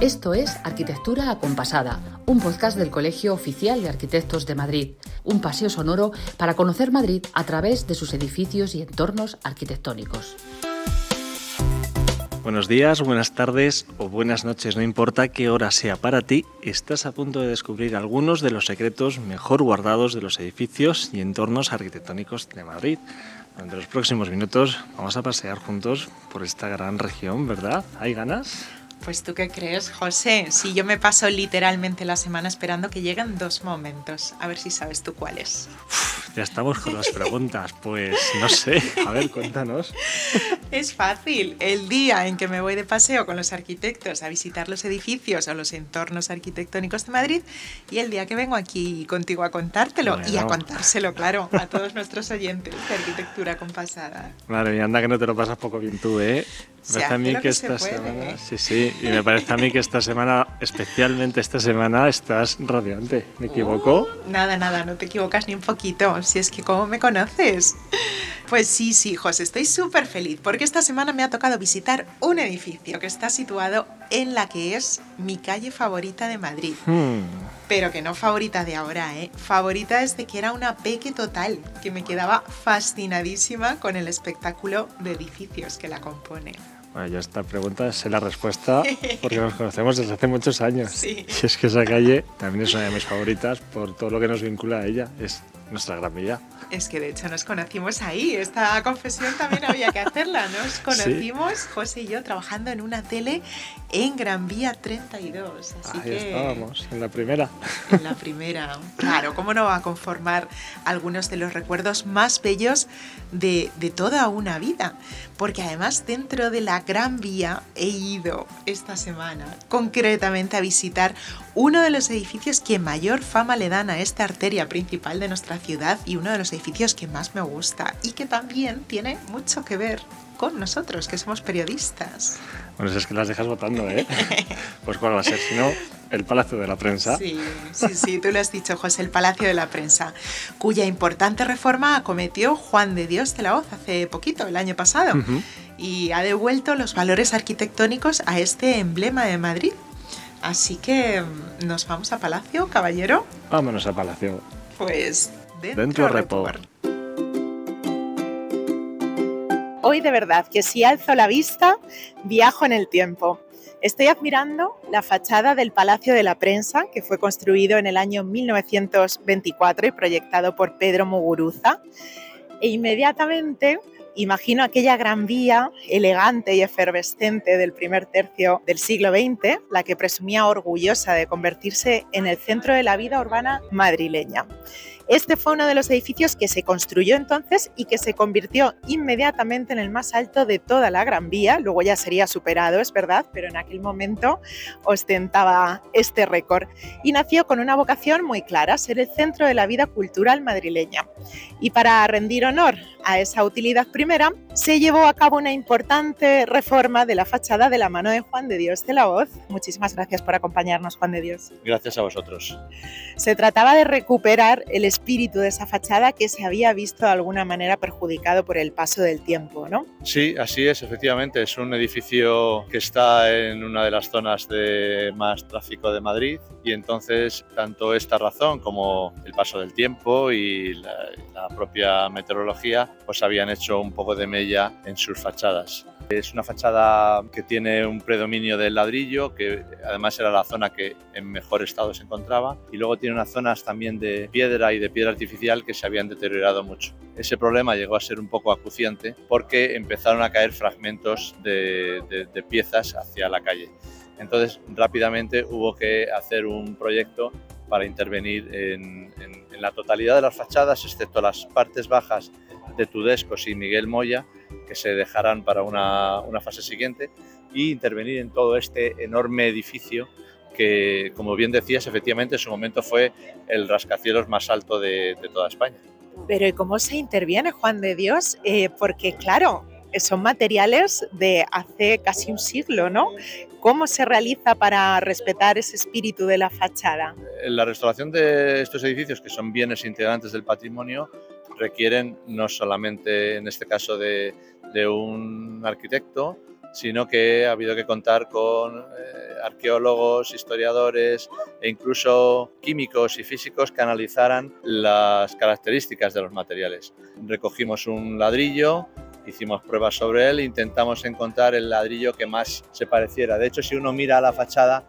Esto es Arquitectura Acompasada, un podcast del Colegio Oficial de Arquitectos de Madrid, un paseo sonoro para conocer Madrid a través de sus edificios y entornos arquitectónicos. Buenos días, buenas tardes o buenas noches, no importa qué hora sea para ti, estás a punto de descubrir algunos de los secretos mejor guardados de los edificios y entornos arquitectónicos de Madrid. Durante los próximos minutos vamos a pasear juntos por esta gran región, ¿verdad? ¿Hay ganas? Pues tú qué crees, José. Si yo me paso literalmente la semana esperando que lleguen dos momentos. A ver si sabes tú cuáles. ya estamos con las preguntas. Pues no sé. A ver, cuéntanos. Es fácil. El día en que me voy de paseo con los arquitectos a visitar los edificios o los entornos arquitectónicos de Madrid y el día que vengo aquí contigo a contártelo y a contárselo, claro, a todos nuestros oyentes de arquitectura compasada. Madre mía, anda que no te lo pasas poco bien tú, ¿eh? Parece a mí que, esta semana, sí, sí, y me parece a mí que esta semana, especialmente esta semana, estás radiante. ¿Me equivoco? Uh, nada, nada, no te equivocas ni un poquito. Si es que cómo me conoces. Pues sí, sí, José, estoy súper feliz porque esta semana me ha tocado visitar un edificio que está situado en la que es mi calle favorita de Madrid. Hmm. Pero que no favorita de ahora, ¿eh? Favorita desde que era una peque total, que me quedaba fascinadísima con el espectáculo de edificios que la componen. Bueno, yo esta pregunta sé la respuesta porque nos conocemos desde hace muchos años. Sí. Y es que esa calle también es una de mis favoritas por todo lo que nos vincula a ella. Es nuestra gran villa. Es que de hecho nos conocimos ahí. Esta confesión también había que hacerla. Nos conocimos, José y yo, trabajando en una tele en Gran Vía 32. Así ahí estábamos, en la primera. En la primera. Claro, ¿cómo no va a conformar algunos de los recuerdos más bellos de, de toda una vida? Porque además dentro de la Gran Vía he ido esta semana concretamente a visitar uno de los edificios que mayor fama le dan a esta arteria principal de nuestra ciudad y uno de los edificios que más me gusta y que también tiene mucho que ver con nosotros, que somos periodistas. Bueno, es que las dejas votando, ¿eh? pues cuál va a ser, si no, el Palacio de la Prensa. Sí, sí, sí, tú lo has dicho, José, el Palacio de la Prensa, cuya importante reforma acometió Juan de Dios de la Hoz hace poquito, el año pasado, y ha devuelto los valores arquitectónicos a este emblema de Madrid. Así que, ¿nos vamos a Palacio, caballero? Vámonos a Palacio. Pues Dentro, Report. Hoy de verdad que si alzo la vista, viajo en el tiempo. Estoy admirando la fachada del Palacio de la Prensa, que fue construido en el año 1924 y proyectado por Pedro Muguruza. E inmediatamente imagino aquella gran vía elegante y efervescente del primer tercio del siglo XX, la que presumía orgullosa de convertirse en el centro de la vida urbana madrileña. Este fue uno de los edificios que se construyó entonces y que se convirtió inmediatamente en el más alto de toda la Gran Vía. Luego ya sería superado, es verdad, pero en aquel momento ostentaba este récord. Y nació con una vocación muy clara, ser el centro de la vida cultural madrileña. Y para rendir honor a esa utilidad primera, se llevó a cabo una importante reforma de la fachada de la mano de Juan de Dios de la Hoz. Muchísimas gracias por acompañarnos, Juan de Dios. Gracias a vosotros. Se trataba de recuperar el espíritu de esa fachada que se había visto de alguna manera perjudicado por el paso del tiempo, ¿no? Sí, así es, efectivamente. Es un edificio que está en una de las zonas de más tráfico de Madrid y entonces tanto esta razón como el paso del tiempo y la, la propia meteorología pues habían hecho un poco de mella en sus fachadas. Es una fachada que tiene un predominio del ladrillo, que además era la zona que en mejor estado se encontraba, y luego tiene unas zonas también de piedra y de piedra artificial que se habían deteriorado mucho. Ese problema llegó a ser un poco acuciante porque empezaron a caer fragmentos de, piezas hacia la calle. Entonces rápidamente hubo que hacer un proyecto para intervenir en, en la totalidad de las fachadas, excepto las partes bajas de Tudescos y Miguel Moya, que se dejarán para una, una fase siguiente, y intervenir en todo este enorme edificio que, como bien decías, efectivamente en su momento fue el rascacielos más alto de, toda España. Pero ¿y cómo se interviene, Juan de Dios? Eh, porque claro, son materiales de hace casi un siglo, ¿no? ¿Cómo se realiza para respetar ese espíritu de la fachada? La restauración de estos edificios, que son bienes integrantes del patrimonio, requieren no solamente, en este caso, de, un arquitecto sino que ha habido que contar con eh, arqueólogos, historiadores e incluso químicos y físicos que analizaran las características de los materiales. Recogimos un ladrillo, hicimos pruebas sobre él intentamos encontrar el ladrillo que más se pareciera. De hecho, si uno mira a la fachada,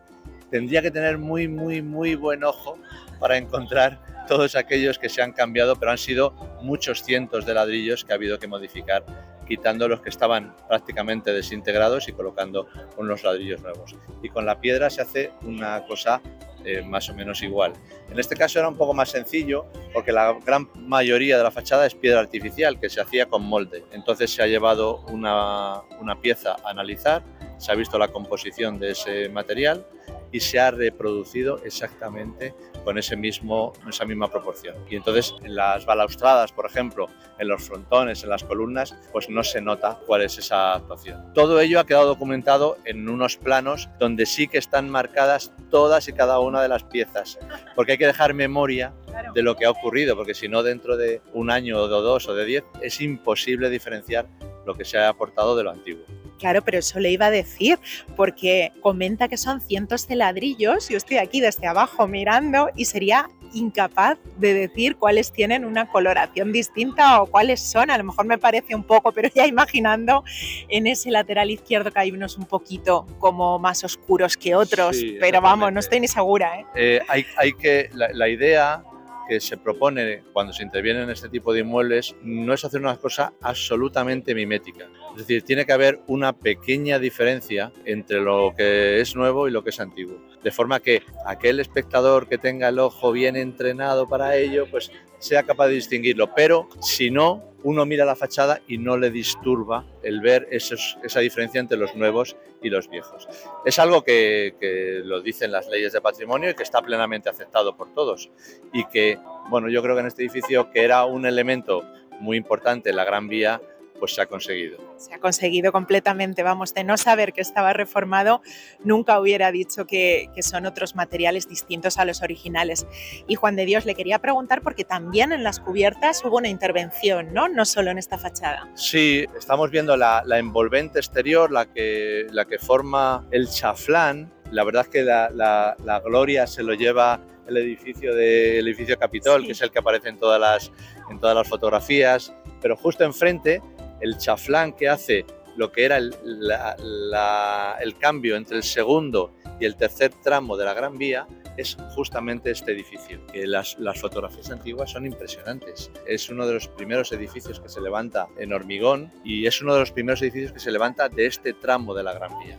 tendría que tener muy, muy, muy buen ojo para encontrar todos aquellos que se han cambiado, pero han sido muchos cientos de ladrillos que ha habido que modificar quitando los que estaban prácticamente desintegrados y colocando unos ladrillos nuevos. Y con la piedra se hace una cosa eh, más o menos igual. En este caso era un poco más sencillo porque la gran mayoría de la fachada es piedra artificial que se hacía con molde. Entonces se ha llevado una, una pieza a analizar, se ha visto la composición de ese material y se ha reproducido exactamente con ese mismo, esa misma proporción. Y entonces en las balaustradas, por ejemplo, en los frontones, en las columnas, pues no se nota cuál es esa actuación. Todo ello ha quedado documentado en unos planos donde sí que están marcadas todas y cada una de las piezas, porque hay que dejar memoria de lo que ha ocurrido, porque si no dentro de un año o de dos o de diez es imposible diferenciar lo que se ha aportado de lo antiguo. Claro, pero eso le iba a decir, porque comenta que son cientos de ladrillos, yo estoy aquí desde abajo mirando y sería incapaz de decir cuáles tienen una coloración distinta o cuáles son. A lo mejor me parece un poco, pero ya imaginando en ese lateral izquierdo que hay unos un poquito como más oscuros que otros, pero vamos, no estoy ni segura. ¿eh? Eh, hay, hay, que, la, la idea que se propone cuando se interviene en este tipo de inmuebles no es hacer una cosa absolutamente mimética. Es decir, tiene que haber una pequeña diferencia entre lo que es nuevo y lo que es antiguo. De forma que aquel espectador que tenga el ojo bien entrenado para ello, pues sea capaz de distinguirlo. Pero si no, uno mira la fachada y no le disturba el ver esa diferencia entre los nuevos y los viejos. Es algo que, que, lo dicen las leyes de patrimonio y que está plenamente aceptado por todos. Y que, bueno, yo creo que en este edificio, que era un elemento muy importante en la Gran Vía, pues se ha conseguido. Se ha conseguido completamente, vamos, de no saber que estaba reformado, nunca hubiera dicho que, que, son otros materiales distintos a los originales. Y Juan de Dios le quería preguntar porque también en las cubiertas hubo una intervención, ¿no? No solo en esta fachada. Sí, estamos viendo la, la envolvente exterior, la que, la que forma el chaflán. La verdad es que la, la, la gloria se lo lleva el edificio de, edificio Capitol, sí. que es el que aparece en todas las, en todas las fotografías, pero justo enfrente el chaflán que hace lo que era el, cambio entre el segundo y el tercer tramo de la Gran Vía es justamente este edificio. Las, fotografías antiguas son impresionantes. Es uno de los primeros edificios que se levanta en hormigón y es uno de los primeros edificios que se levanta de este tramo de la Gran Vía.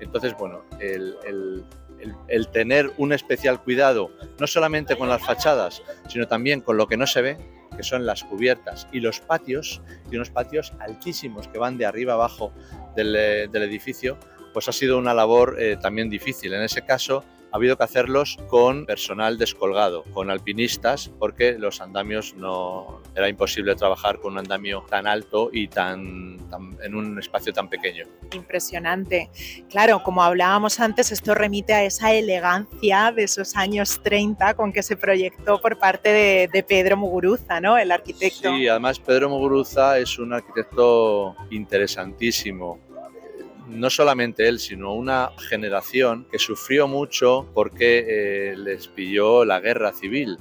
Entonces, bueno, el tener un especial cuidado, no solamente con las fachadas, sino también con lo que no se ve, que son las cubiertas y los patios, y unos patios altísimos que van de arriba abajo del, del edificio, pues ha sido una labor eh, también difícil. En ese caso, ha habido que hacerlos con personal descolgado, con alpinistas, porque los andamios no era imposible trabajar con un andamio tan alto y tan, tan, en un espacio tan pequeño. Impresionante. Claro, como hablábamos antes, esto remite a esa elegancia de esos años 30 con que se proyectó por parte de, de Pedro Muguruza, ¿no? El arquitecto. Sí, además Pedro Muguruza es un arquitecto interesantísimo no solamente él, sino una generación que sufrió mucho porque eh, les pilló la guerra civil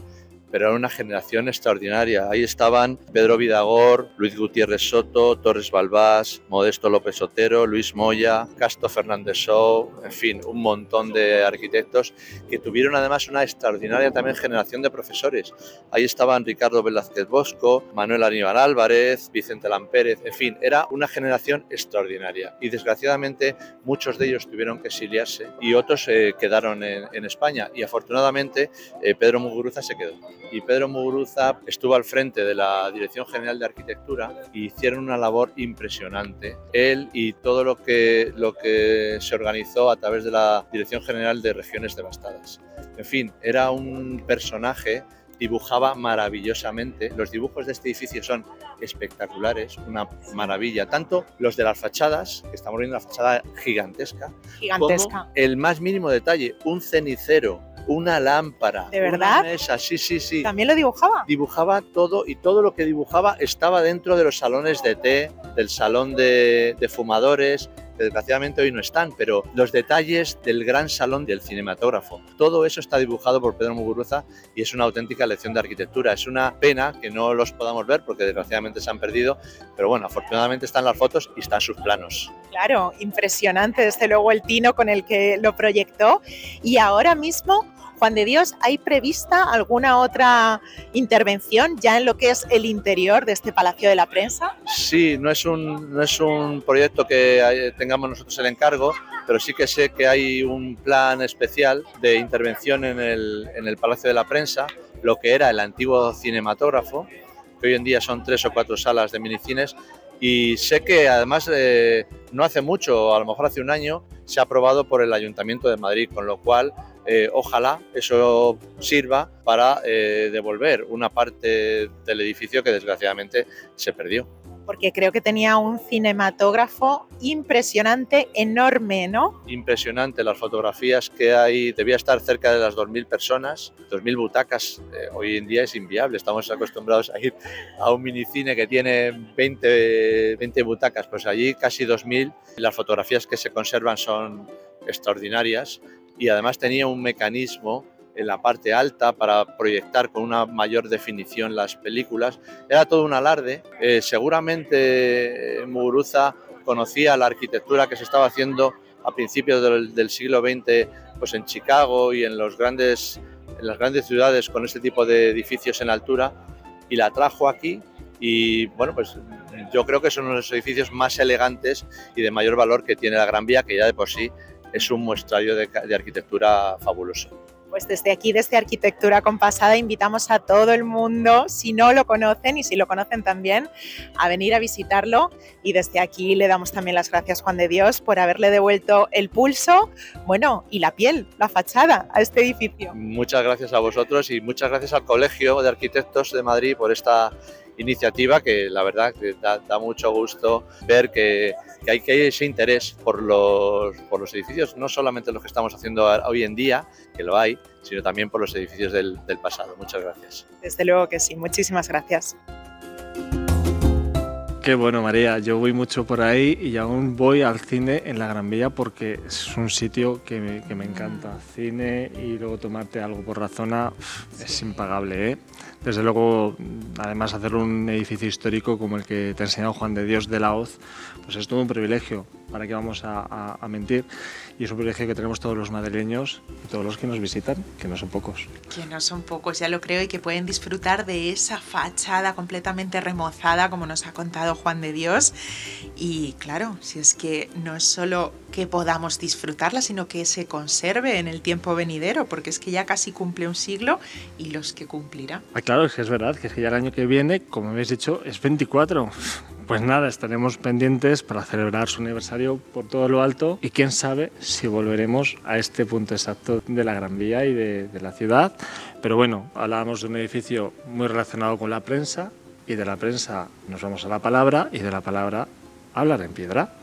pero era una generación extraordinaria. Ahí estaban Pedro Vidagor, Luis Gutiérrez Soto, Torres Balbás, Modesto López Otero, Luis Moya, Casto Fernández Show, en fin, un montón de arquitectos que tuvieron además una extraordinaria también generación de profesores. Ahí estaban Ricardo Velázquez Bosco, Manuel Aníbal Álvarez, Vicente Lampérez, en fin, era una generación extraordinaria. Y desgraciadamente muchos de ellos tuvieron que exiliarse y otros eh, quedaron en, en, España. Y afortunadamente eh, Pedro Muguruza se quedó y Pedro Muguruza estuvo al frente de la Dirección General de Arquitectura y hicieron una labor impresionante. Él y todo lo que, lo que se organizó a través de la Dirección General de Regiones Devastadas. En fin, era un personaje dibujaba maravillosamente. Los dibujos de este edificio son espectaculares, una maravilla. Tanto los de las fachadas, que estamos viendo una fachada gigantesca, gigantesca. como el más mínimo detalle, un cenicero, una lámpara, ¿De verdad? una mesa, sí, sí, sí. ¿También lo dibujaba? Dibujaba todo y todo lo que dibujaba estaba dentro de los salones de té, del salón de, de fumadores, desgraciadamente hoy no están, pero los detalles del gran salón del cinematógrafo. Todo eso está dibujado por Pedro Muguruza y es una auténtica lección de arquitectura. Es una pena que no los podamos ver porque desgraciadamente se han perdido, pero bueno, afortunadamente están las fotos y están sus planos. Claro, impresionante desde luego el tino con el que lo proyectó y ahora mismo Juan de Dios, ¿hay prevista alguna otra intervención ya en lo que es el interior de este Palacio de la Prensa? Sí, no es un, no es un proyecto que tengamos nosotros el encargo, pero sí que sé que hay un plan especial de intervención en el, en el Palacio de la Prensa, lo que era el antiguo cinematógrafo, que hoy en día son tres o cuatro salas de minicines, y sé que además eh, no hace mucho, a lo mejor hace un año, se ha aprobado por el Ayuntamiento de Madrid, con lo cual eh, ojalá eso sirva para eh, devolver una parte del edificio que desgraciadamente se perdió. Porque creo que tenía un cinematógrafo impresionante, enorme, ¿no? Impresionante las fotografías que hay, debía estar cerca de las 2.000 personas, 2.000 butacas, eh, hoy en día es inviable, estamos acostumbrados a ir a un minicine que tiene 20, 20 butacas, pues allí casi 2.000, las fotografías que se conservan son extraordinarias y además tenía un mecanismo en la parte alta para proyectar con una mayor definición las películas. Era todo un alarde. Eh, seguramente eh, Muguruza conocía la arquitectura que se estaba haciendo a principios del, siglo XX pues en Chicago y en, los grandes, en las grandes ciudades con este tipo de edificios en altura y la trajo aquí y bueno, pues yo creo que son uno de los edificios más elegantes y de mayor valor que tiene la Gran Vía, que ya de por sí es un muestrario de, arquitectura fabuloso. Pues desde aquí, desde Arquitectura Compasada, invitamos a todo el mundo, si no lo conocen y si lo conocen también, a venir a visitarlo. Y desde aquí le damos también las gracias, Juan de Dios, por haberle devuelto el pulso, bueno, y la piel, la fachada a este edificio. Muchas gracias a vosotros y muchas gracias al Colegio de Arquitectos de Madrid por esta iniciativa que la verdad que da, mucho gusto ver que, hay, que ese interés por los, por los edificios, no solamente los que estamos haciendo hoy en día, que lo hay, sino también por los edificios del, del pasado. Muchas gracias. Desde luego que sí, muchísimas gracias. Qué bueno, María. Yo voy mucho por ahí y aún voy al cine en la Gran Vía porque es un sitio que me, que me encanta. Cine y luego tomarte algo por la zona es impagable. ¿eh? Desde luego, además, hacer un edificio histórico como el que te ha enseñado Juan de Dios de la Hoz, pues es todo un privilegio. ¿Para qué vamos a, a mentir? y es un privilegio que tenemos todos los madrileños y todos los que nos visitan, que no son pocos. Que no son pocos, ya lo creo, y que pueden disfrutar de esa fachada completamente remozada, como nos ha contado Juan de Dios. Y claro, si es que no es solo que podamos disfrutarla, sino que se conserve en el tiempo venidero, porque es que ya casi cumple un siglo y los que cumplirá. Ah, claro, es que es verdad, que es que ya el año que viene, como habéis dicho, es 24. Pues nada, estaremos pendientes para celebrar su aniversario por todo lo alto y quién sabe si volveremos a este punto exacto de la Gran Vía y de, la ciudad. Pero bueno, hablábamos de un edificio muy relacionado con la prensa y de la prensa nos vamos a la palabra y de la palabra hablar en piedra.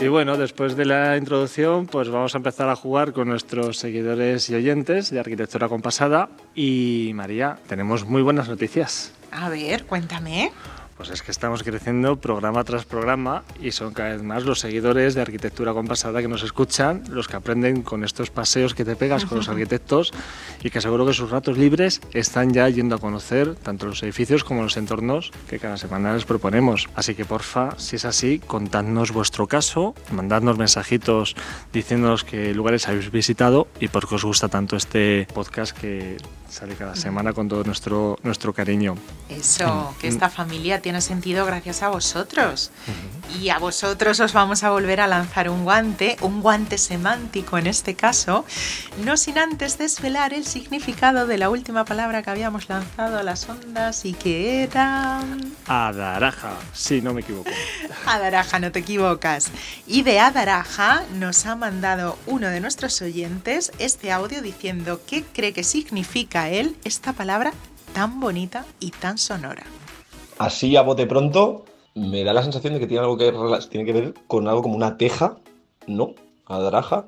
Y bueno, después de la introducción, pues vamos a empezar a jugar con nuestros seguidores y oyentes de Arquitectura Compasada. Y María, tenemos muy buenas noticias. A ver, cuéntame. Pues es que estamos creciendo programa tras programa y son cada vez más los seguidores de Arquitectura Compasada que nos escuchan, los que aprenden con estos paseos que te pegas con los arquitectos y que seguro que sus ratos libres están ya yendo a conocer tanto los edificios como los entornos que cada semana les proponemos. Así que porfa, si es así, contadnos vuestro caso, mandadnos mensajitos diciéndonos qué lugares habéis visitado y por qué os gusta tanto este podcast que sale cada semana con todo nuestro, nuestro cariño. Eso, que esta familia tiene sentido gracias a vosotros. Y a vosotros os vamos a volver a lanzar un guante, un guante semántico en este caso, no sin antes desvelar el significado de la última palabra que habíamos lanzado a las ondas y que era... Adaraja, sí, no me equivoco. Adaraja, no te equivocas. Y de Adaraja nos ha mandado uno de nuestros oyentes este audio diciendo qué cree que significa él esta palabra tan bonita y tan sonora. Así a bote pronto, me da la sensación de que tiene algo que, tiene que ver con algo como una teja, ¿no? Adaraja,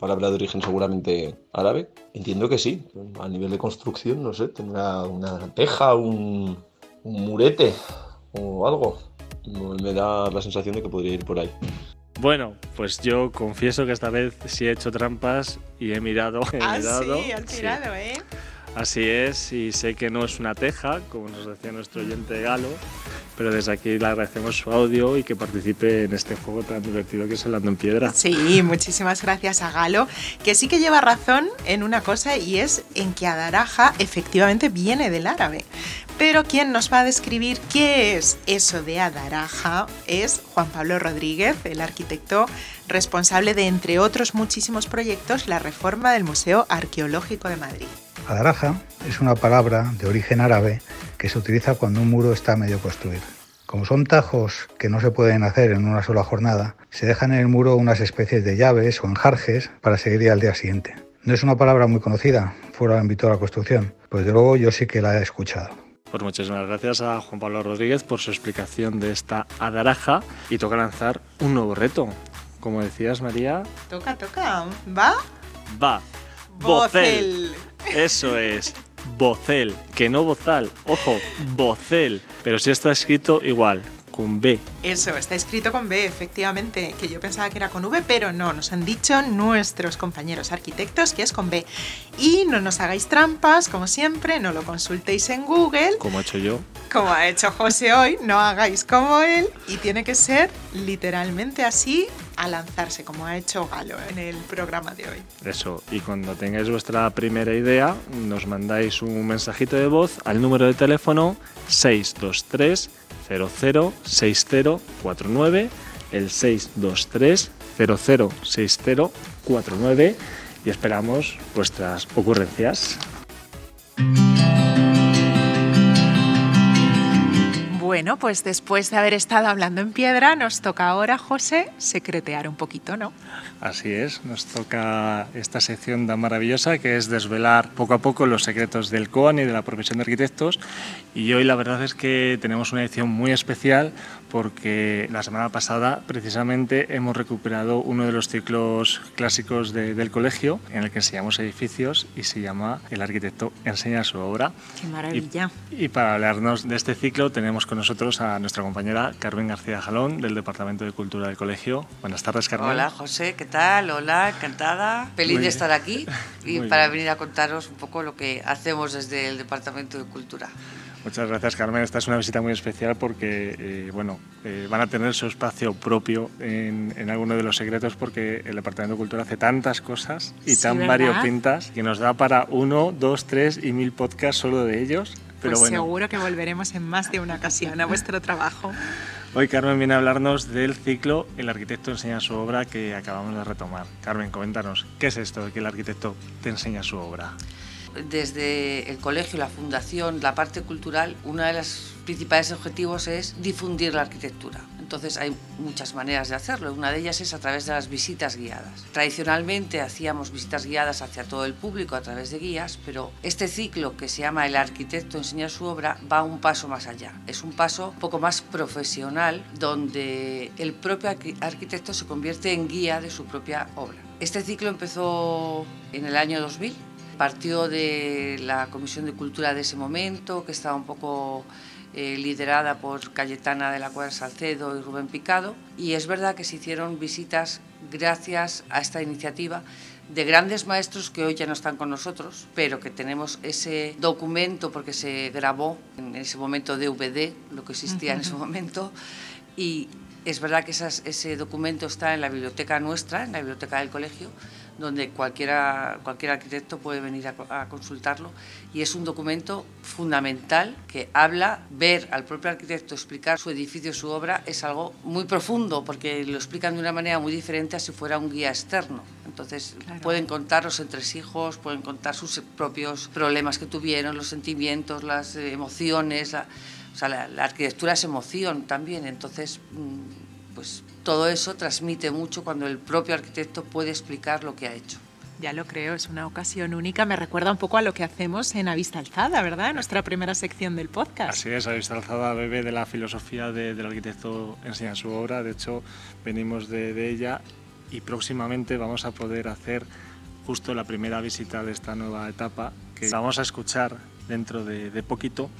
palabra de origen seguramente árabe. Entiendo que sí, a nivel de construcción, no sé, tendrá una teja, un, un murete o algo. Me da la sensación de que podría ir por ahí. Bueno, pues yo confieso que esta vez sí he hecho trampas y he mirado. He ah, mirado, sí, has mirado, ¿eh? Así es, y sé que no es una teja, como nos decía nuestro oyente Galo, pero desde aquí le agradecemos su audio y que participe en este juego tan divertido que es el Ando en Piedra. Sí, muchísimas gracias a Galo, que sí que lleva razón en una cosa y es en que Adaraja efectivamente viene del árabe. Pero quien nos va a describir qué es eso de Adaraja es Juan Pablo Rodríguez, el arquitecto responsable de, entre otros muchísimos proyectos, la reforma del Museo Arqueológico de Madrid. Adaraja es una palabra de origen árabe que se utiliza cuando un muro está medio construido. Como son tajos que no se pueden hacer en una sola jornada, se dejan en el muro unas especies de llaves o enjarjes para seguir al día siguiente. No es una palabra muy conocida fuera del ámbito de la construcción, pues de luego yo sí que la he escuchado. Pues muchísimas gracias a Juan Pablo Rodríguez por su explicación de esta adaraja y toca lanzar un nuevo reto. Como decías, María. Toca, toca. ¿Va? Va. Bocel. Eso es. Bocel, que no bozal, ojo, bocel, pero si está escrito igual, con B. Eso, está escrito con B, efectivamente, que yo pensaba que era con V, pero no, nos han dicho nuestros compañeros arquitectos que es con B. Y no nos hagáis trampas, como siempre, no lo consultéis en Google. Como he hecho yo. Como ha hecho José hoy, no hagáis como él y tiene que ser literalmente así a lanzarse, como ha hecho Galo en el programa de hoy. Eso, y cuando tengáis vuestra primera idea, nos mandáis un mensajito de voz al número de teléfono 623 006049, el 623 006049 y esperamos vuestras ocurrencias. Bueno, pues después de haber estado hablando en piedra, nos toca ahora, José, secretear un poquito, ¿no? Así es, nos toca esta sección tan maravillosa que es desvelar poco a poco los secretos del COAN y de la profesión de arquitectos. Y hoy la verdad es que tenemos una edición muy especial porque la semana pasada precisamente hemos recuperado uno de los ciclos clásicos del colegio en el que enseñamos edificios y se llama El arquitecto enseña su obra. ¡Qué maravilla! Y, y para hablarnos de este ciclo tenemos con nosotros a nuestra compañera Carmen García Jalón del Departamento de Cultura del Colegio. Buenas tardes, Carmen. Hola, José, ¿qué tal? Hola, encantada. Feliz de estar aquí y para venir a contaros un poco lo que hacemos desde el Departamento de Cultura. Muchas gracias, Carmen. Esta es una visita muy especial porque eh, bueno, eh, van a tener su espacio propio en, en alguno de los secretos porque el Departamento de Cultura hace tantas cosas y Sí, tan ¿verdad? variopintas que nos da para uno, dos, tres y mil podcasts solo de ellos. Pero pues bueno, seguro que volveremos en más de una ocasión a vuestro trabajo. hoy Carmen viene a hablarnos del ciclo El arquitecto enseña su obra que acabamos de retomar. Carmen, coméntanos, ¿qué es esto de que el arquitecto te enseña su obra? Desde el colegio, la fundación, la parte cultural, uno de los principales objetivos es difundir la arquitectura. Entonces hay muchas maneras de hacerlo. Una de ellas es a través de las visitas guiadas. Tradicionalmente hacíamos visitas guiadas hacia todo el público a través de guías, pero este ciclo que se llama El arquitecto enseña su obra va un paso más allá. Es un paso un poco más profesional donde el propio arqui- arquitecto se convierte en guía de su propia obra. Este ciclo empezó en el año 2000 partió de la Comisión de Cultura de ese momento, que estaba un poco eh, liderada por Cayetana de la Cuadra Salcedo y Rubén Picado, y es verdad que se hicieron visitas gracias a esta iniciativa de grandes maestros que hoy ya no están con nosotros, pero que tenemos ese documento porque se grabó en ese momento DVD, lo que existía en ese momento, y es verdad que esas- ese documento está en la biblioteca nuestra, en la biblioteca del colegio, donde cualquiera, cualquier arquitecto puede venir a, a consultarlo. Y es un documento fundamental que habla, ver al propio arquitecto explicar su edificio, su obra, es algo muy profundo, porque lo explican de una manera muy diferente a si fuera un guía externo. Entonces Claro. pueden contar los entresijos, pueden contar sus propios problemas que tuvieron, los sentimientos, las emociones. la- o sea, la, la arquitectura es emoción también. Entonces, mm, pues todo eso transmite mucho cuando el propio arquitecto puede explicar lo que ha hecho. Ya lo creo, es una ocasión única. Me recuerda un poco a lo que hacemos en A Vista Alzada, ¿verdad? Nuestra primera sección del podcast. Así es, habéis alzada bebé de la filosofía de- del arquitecto enseña su obra. De hecho, venimos de, de ella y próximamente vamos a poder hacer justo la primera visita de esta nueva etapa que vamos a escuchar dentro de, de poquito.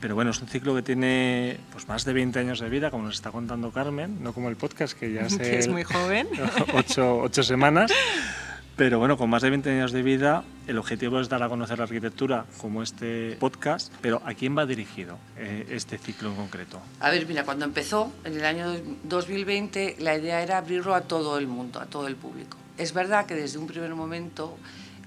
Pero bueno, es un ciclo que tiene pues, más de 20 años de vida, como nos está contando Carmen, no como el podcast, que ya que es muy joven. Ocho, ocho semanas. Pero bueno, con más de 20 años de vida, el objetivo es dar a conocer la arquitectura como este podcast, pero ¿a quién va dirigido eh, este ciclo en concreto? A ver, mira, cuando empezó en el año 2020, la idea era abrirlo a todo el mundo, a todo el público. Es verdad que desde un primer momento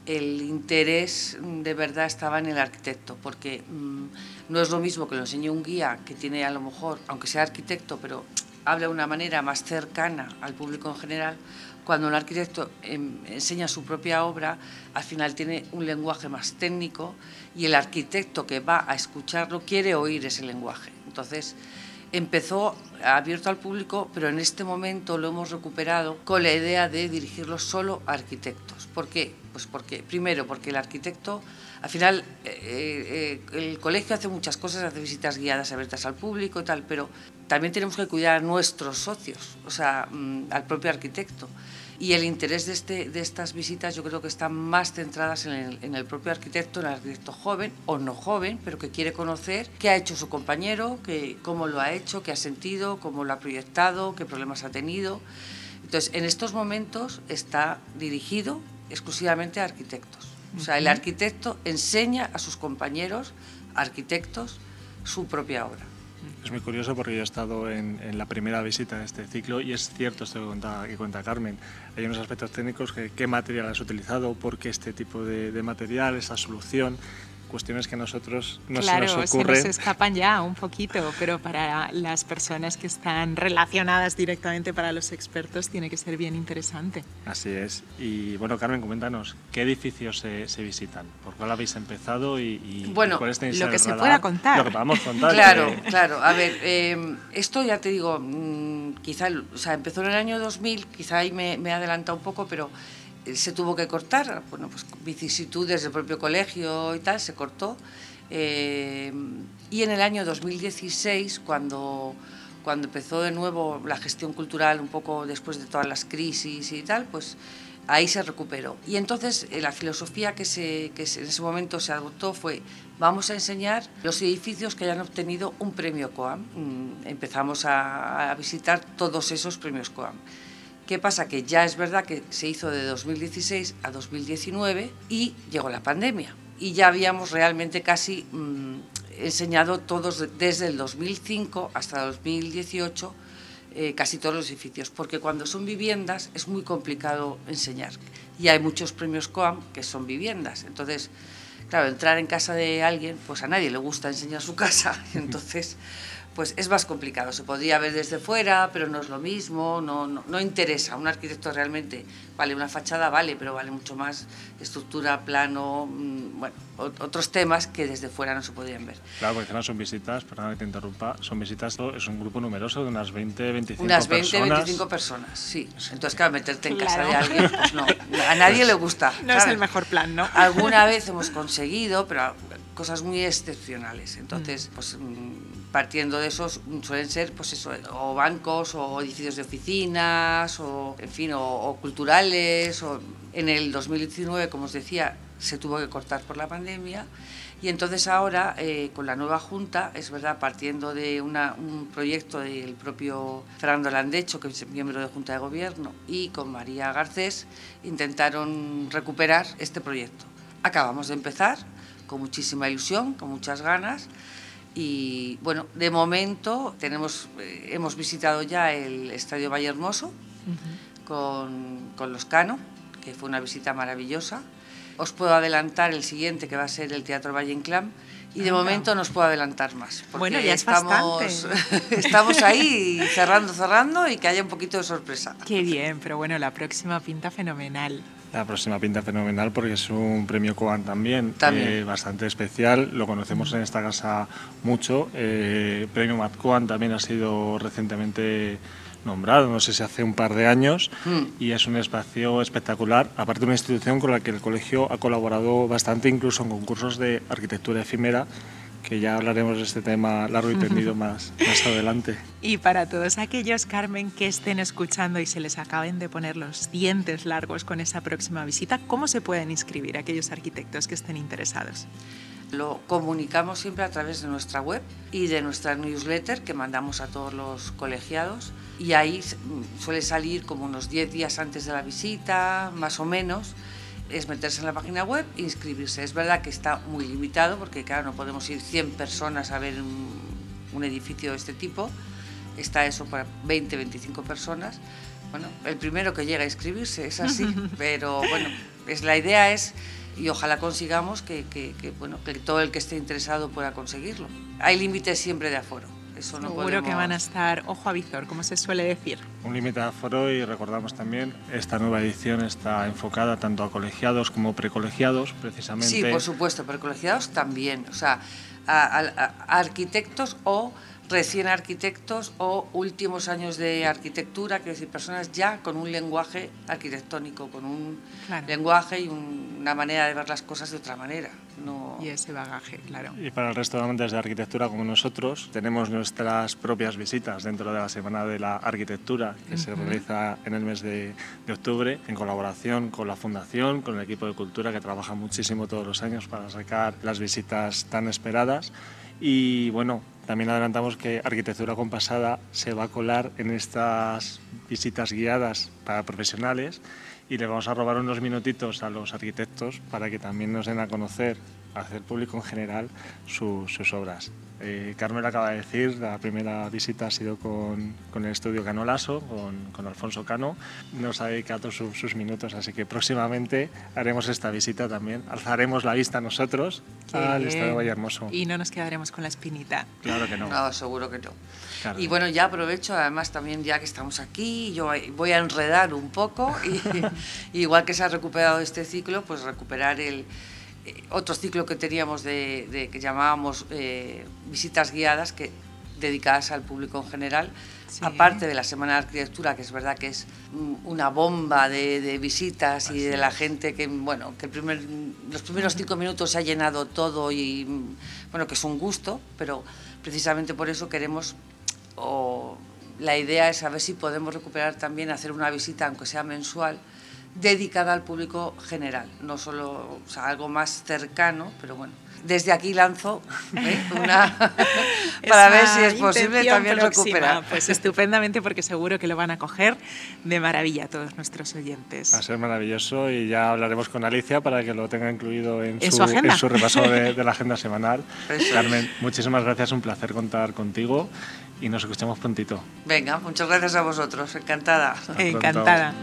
el interés de verdad estaba en el arquitecto, porque mm, no es lo mismo que lo enseñe un guía que tiene a lo mejor, aunque sea arquitecto, pero habla de una manera más cercana al público en general, cuando un arquitecto em, enseña su propia obra, al final tiene un lenguaje más técnico y el arquitecto que va a escucharlo quiere oír ese lenguaje. Entonces, empezó abierto al público, pero en este momento lo hemos recuperado con la idea de dirigirlo solo a arquitectos. ¿Por qué? Pues porque, primero, porque el arquitecto, al final, eh, eh, el colegio hace muchas cosas, hace visitas guiadas abiertas al público y tal, pero también tenemos que cuidar a nuestros socios, o sea, mm, al propio arquitecto. Y el interés de, este, de estas visitas yo creo que están más centradas en el, en el, propio arquitecto, en el arquitecto joven o no joven, pero que quiere conocer qué ha hecho su compañero, que, cómo lo ha hecho, qué ha sentido, cómo lo ha proyectado, qué problemas ha tenido. Entonces, en estos momentos está dirigido exclusivamente a arquitectos. O sea, el arquitecto enseña a sus compañeros arquitectos su propia obra. Es muy curioso porque yo he estado en, la primera visita de este ciclo y es cierto esto que cuenta, que cuenta Carmen. Hay unos aspectos técnicos que qué material has utilizado, por qué este tipo de, de material, esa solución cuestiones que a nosotros no claro, se nos ocurre. se nos escapan ya un poquito, pero para las personas que están relacionadas directamente para los expertos tiene que ser bien interesante. Así es. Y bueno, Carmen, coméntanos, ¿qué edificios se, se visitan? ¿Por cuál habéis empezado y, bueno, cuáles tenéis lo que se pueda contar. Lo que podamos contar. claro, claro. A ver, eh, esto ya te digo, mmm, quizá, o sea, empezó en el año 2000, quizá ahí me, me he adelantado un poco, pero se tuvo que cortar, bueno, pues vicisitudes del propio colegio y tal, se cortó. Eh, y en el año 2016, cuando, cuando empezó de nuevo la gestión cultural, un poco después de todas las crisis y tal, pues ahí se recuperó. Y entonces eh, la filosofía que, se, que en ese momento se adoptó fue, vamos a enseñar los edificios que hayan obtenido un premio COAM. Mm, empezamos a, a visitar todos esos premios COAM. ¿Qué pasa? Que ya es verdad que se hizo de 2016 a 2019 y llegó la pandemia. Y ya habíamos realmente casi mmm, enseñado todos desde el 2005 hasta 2018 eh, casi todos los edificios, porque cuando son viviendas es muy complicado enseñar. Y hay muchos premios COAM que son viviendas. Entonces, claro, entrar en casa de alguien, pues a nadie le gusta enseñar su casa. Entonces pues es más complicado. Se podría ver desde fuera, pero no es lo mismo, no, no, no, interesa. Un arquitecto realmente, vale, una fachada vale, pero vale mucho más estructura, plano, mm, bueno, otros temas que desde fuera no se podrían ver. Claro, porque no son visitas, perdón que te interrumpa, son visitas, es un grupo numeroso de unas 20, 25 unas 20, personas. 25 personas, sí. Entonces, claro, meterte en claro. casa de alguien, pues no, a nadie le gusta. No ¿sabes? es el mejor plan, ¿no? Alguna vez hemos conseguido, pero cosas muy excepcionales. Entonces, mm. pues partiendo de esos suelen ser pues eso, o bancos o edificios de oficinas o en fin o, culturales o en el 2019 como os decía se tuvo que cortar por la pandemia y entonces ahora eh, con la nueva junta es verdad partiendo de un proyecto del propio Fernando Landecho que es miembro de junta de gobierno y con María Garcés intentaron recuperar este proyecto. Acabamos de empezar con muchísima ilusión con muchas ganas y bueno, de momento tenemos, eh, hemos visitado ya el Estadio Valle Hermoso uh -huh. con, con los Cano, que fue una visita maravillosa. Os puedo adelantar el siguiente, que va a ser el Teatro Valle Inclán, y de momento no os puedo adelantar más. Bueno, ya es estamos, estamos ahí cerrando, cerrando y que haya un poquito de sorpresa. Qué bien, pero bueno, la próxima pinta fenomenal. La próxima pinta fenomenal porque es un premio Coan también, también. Eh, bastante especial. Lo conocemos en esta casa mucho. Eh, premio Matt Coan también ha sido recientemente nombrado, no sé si hace un par de años, mm. y es un espacio espectacular, aparte de una institución con la que el colegio ha colaborado bastante, incluso en concursos de arquitectura efímera, que ya hablaremos de este tema largo y tendido más, más adelante. Y para todos aquellos, Carmen, que estén escuchando y se les acaben de poner los dientes largos con esa próxima visita, ¿cómo se pueden inscribir aquellos arquitectos que estén interesados? lo comunicamos siempre a través de nuestra web y de nuestra newsletter que mandamos a todos los colegiados y ahí suele salir como unos 10 días antes de la visita, más o menos, es meterse en la página web e inscribirse. Es verdad que está muy limitado porque claro, no podemos ir 100 personas a ver un, edificio de este tipo, está eso para 20, 25 personas. Bueno, el primero que llega a inscribirse es así, pero bueno, es, la idea es y ojalá consigamos que, bueno, que todo el que esté interesado pueda conseguirlo. Hay límites siempre de aforo. Eso no Seguro que van a estar ojo a visor, como se suele decir. Un límite de aforo y recordamos también, esta nueva edición está enfocada tanto a colegiados como precolegiados, precisamente. Sí, por supuesto, precolegiados también, o sea, a arquitectos o recién arquitectos o últimos años de arquitectura, quiero decir, personas ya con un lenguaje arquitectónico, con un lenguaje y una manera de ver las cosas de otra manera. No... Y ese bagaje, claro. Y para el resto de amantes de arquitectura como nosotros, tenemos nuestras propias visitas dentro de la Semana de la Arquitectura, que se realiza en el mes de, de octubre, en colaboración con la Fundación, con el equipo de cultura que trabaja muchísimo todos los años para sacar las visitas tan esperadas. Y bueno, también adelantamos que Arquitectura Compasada se va a colar en estas visitas guiadas para profesionales y le vamos a robar unos minutitos a los arquitectos para que también nos den a conocer hacer público en general sus obras. Eh, Carmen acaba de decir, la primera visita ha sido con, con el estudio Canolaso, con, con, Alfonso Cano. Nos ha dedicado sus minutos, así que próximamente haremos esta visita también. Alzaremos la vista nosotros al Estado de Hermoso. Y no nos quedaremos con la espinita. Claro que no. No, seguro que no. Y bueno, ya aprovecho, además también ya que estamos aquí, yo voy a enredar un poco, y, igual que se ha recuperado este ciclo, pues recuperar el otro ciclo que teníamos de, que llamábamos eh, visitas guiadas que dedicadas al público en general aparte de la semana de arquitectura que es verdad que es una bomba de, visitas y de la gente que bueno que el primer, los primeros cinco minutos se ha llenado todo y bueno que es un gusto pero precisamente por eso queremos o la idea es saber si podemos recuperar también hacer una visita aunque sea mensual dedicada al público general, no solo o sea, algo más cercano, pero bueno. Desde aquí lanzo ¿eh? una para ver si es posible también recuperar. Pues estupendamente porque seguro que lo van a coger de maravilla todos nuestros oyentes. Va a ser maravilloso y ya hablaremos con Alicia para que lo tenga incluido en, su, en su, repaso de, de, la agenda semanal. Carmen, muchísimas gracias, un placer contar contigo y nos escuchamos prontito. Venga, muchas gracias a vosotros, encantada. Encantada.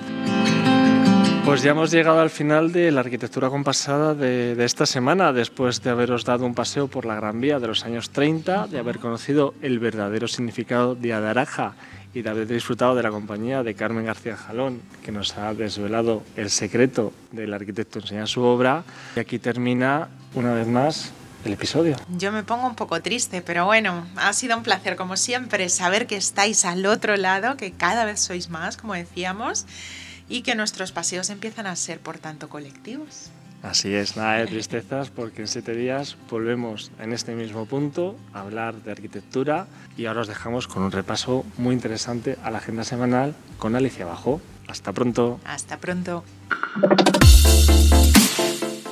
Pues ya hemos llegado al final de la arquitectura compasada de, de, esta semana, después de haberos dado un paseo por la Gran Vía de los años 30, de haber conocido el verdadero significado de Adaraja y de haber disfrutado de la compañía de Carmen García Jalón, que nos ha desvelado el secreto del arquitecto enseñar su obra. Y aquí termina, una vez más, el episodio. Yo me pongo un poco triste, pero bueno, ha sido un placer como siempre saber que estáis al otro lado, que cada vez sois más, como decíamos y que nuestros paseos empiezan a ser, por tanto, colectivos. Así es, nada de tristezas porque en siete días volvemos en este mismo punto a hablar de arquitectura y ahora os dejamos con un repaso muy interesante a la agenda semanal con Alicia Bajo. Hasta pronto. Hasta pronto.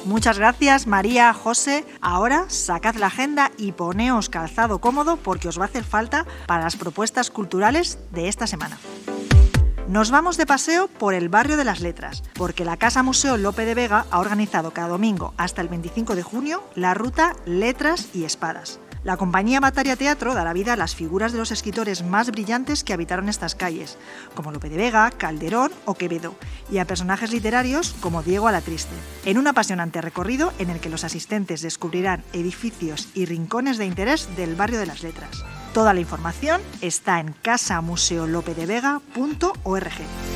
Muchas gracias María, José. Ahora sacad la agenda y poneos calzado cómodo porque os va a hacer falta para las propuestas culturales de esta semana. Nos vamos de paseo por el barrio de las letras, porque la Casa Museo Lope de Vega ha organizado cada domingo hasta el 25 de junio la ruta Letras y Espadas. La compañía Bataria Teatro dará vida a las figuras de los escritores más brillantes que habitaron estas calles, como Lope de Vega, Calderón o Quevedo, y a personajes literarios como Diego Alatriste, en un apasionante recorrido en el que los asistentes descubrirán edificios y rincones de interés del barrio de las letras. Toda la información está en casamuseolopedevega.org.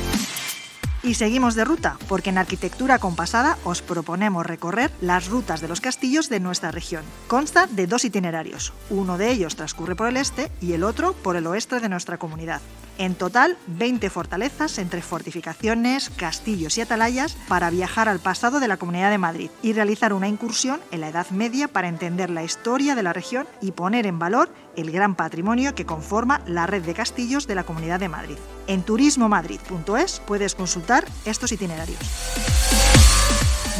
Y seguimos de ruta, porque en Arquitectura Compasada os proponemos recorrer las rutas de los castillos de nuestra región. Consta de dos itinerarios, uno de ellos transcurre por el este y el otro por el oeste de nuestra comunidad. En total, 20 fortalezas entre fortificaciones, castillos y atalayas para viajar al pasado de la Comunidad de Madrid y realizar una incursión en la Edad Media para entender la historia de la región y poner en valor el gran patrimonio que conforma la red de castillos de la Comunidad de Madrid. En turismomadrid.es puedes consultar estos itinerarios.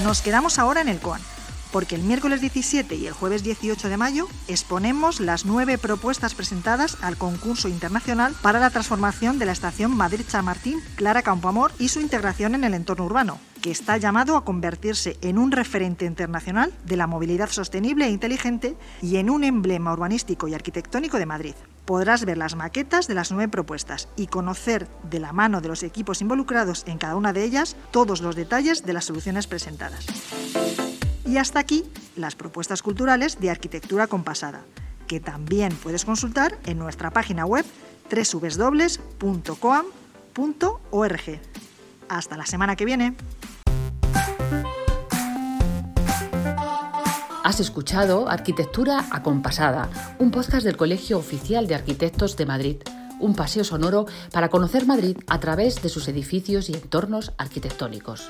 Nos quedamos ahora en el COAN porque el miércoles 17 y el jueves 18 de mayo exponemos las nueve propuestas presentadas al concurso internacional para la transformación de la estación Madrid-Chamartín Clara Campoamor y su integración en el entorno urbano, que está llamado a convertirse en un referente internacional de la movilidad sostenible e inteligente y en un emblema urbanístico y arquitectónico de Madrid. Podrás ver las maquetas de las nueve propuestas y conocer de la mano de los equipos involucrados en cada una de ellas todos los detalles de las soluciones presentadas. Y hasta aquí las propuestas culturales de arquitectura compasada, que también puedes consultar en nuestra página web www.coam.org. Hasta la semana que viene. Escuchado Arquitectura Acompasada, un podcast del Colegio Oficial de Arquitectos de Madrid, un paseo sonoro para conocer Madrid a través de sus edificios y entornos arquitectónicos.